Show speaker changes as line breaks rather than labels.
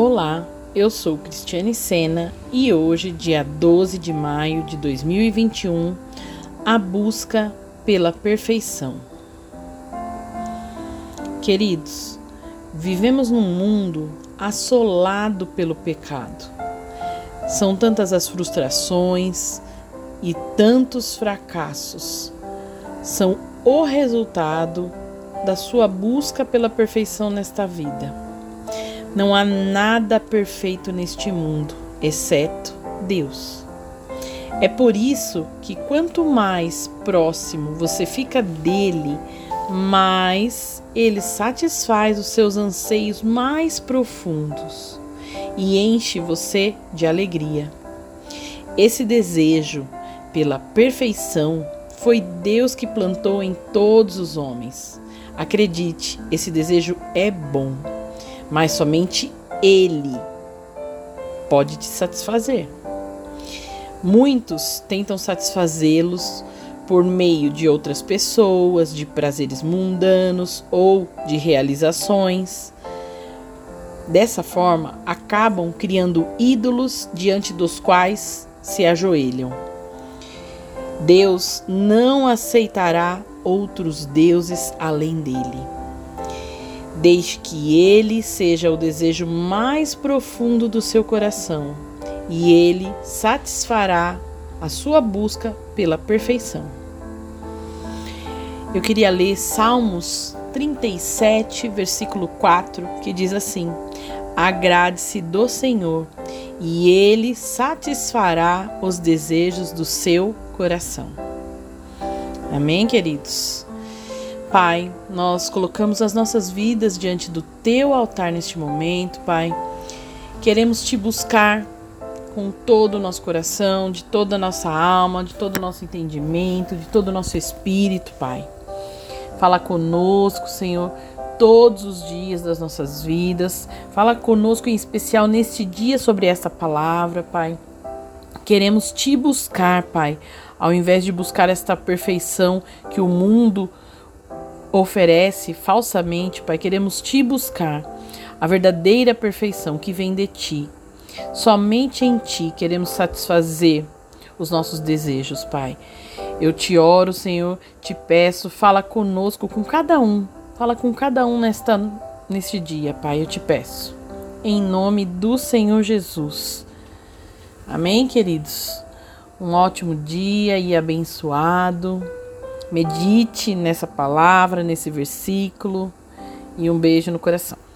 Olá, eu sou Cristiane Sena e hoje, dia 12 de maio de 2021, a busca pela perfeição. Queridos, vivemos num mundo assolado pelo pecado. São tantas as frustrações e tantos fracassos. São o resultado da sua busca pela perfeição nesta vida. Não há nada perfeito neste mundo, exceto Deus. É por isso que quanto mais próximo você fica dele, mais ele satisfaz os seus anseios mais profundos e enche você de alegria. Esse desejo pela perfeição foi Deus que plantou em todos os homens. Acredite, esse desejo é bom mas somente Ele pode te satisfazer. Muitos tentam satisfazê-los por meio de outras pessoas, de prazeres mundanos ou de realizações. Dessa forma, acabam criando ídolos diante dos quais se ajoelham. Deus não aceitará outros deuses além dele desde que ele seja o desejo mais profundo do seu coração e ele satisfará a sua busca pela perfeição. Eu queria ler Salmos 37, versículo 4, que diz assim: Agrade-se do Senhor, e ele satisfará os desejos do seu coração. Amém, queridos? Pai, nós colocamos as nossas vidas diante do teu altar neste momento, Pai. Queremos te buscar com todo o nosso coração, de toda a nossa alma, de todo o nosso entendimento, de todo o nosso espírito, Pai. Fala conosco, Senhor, todos os dias das nossas vidas. Fala conosco em especial neste dia sobre esta palavra, Pai. Queremos te buscar, Pai, ao invés de buscar esta perfeição que o mundo oferece falsamente, Pai, queremos te buscar, a verdadeira perfeição que vem de ti. Somente em ti queremos satisfazer os nossos desejos, Pai. Eu te oro, Senhor, te peço, fala conosco, com cada um. Fala com cada um nesta neste dia, Pai, eu te peço. Em nome do Senhor Jesus. Amém, queridos. Um ótimo dia e abençoado. Medite nessa palavra, nesse versículo e um beijo no coração.